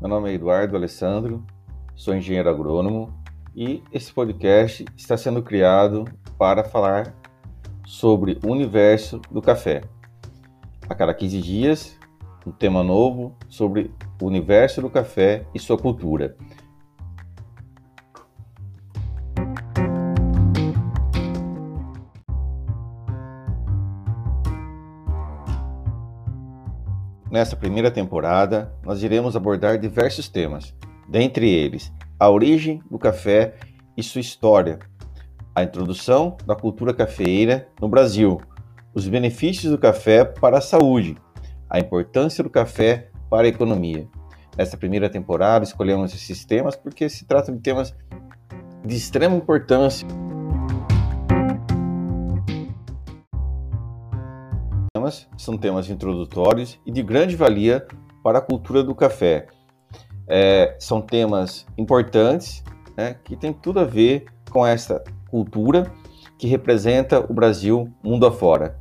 Meu nome é Eduardo Alessandro, sou engenheiro agrônomo e esse podcast está sendo criado para falar sobre o universo do café. A cada 15 dias, um tema novo sobre o universo do café e sua cultura. Nessa primeira temporada, nós iremos abordar diversos temas, dentre eles a origem do café e sua história, a introdução da cultura cafeeira no Brasil, os benefícios do café para a saúde, a importância do café para a economia. Nessa primeira temporada, escolhemos esses temas porque se tratam de temas de extrema importância temas são temas introdutórios e de grande valia para a cultura do café. É, são temas importantes né, que tem tudo a ver com essa cultura que representa o Brasil mundo afora.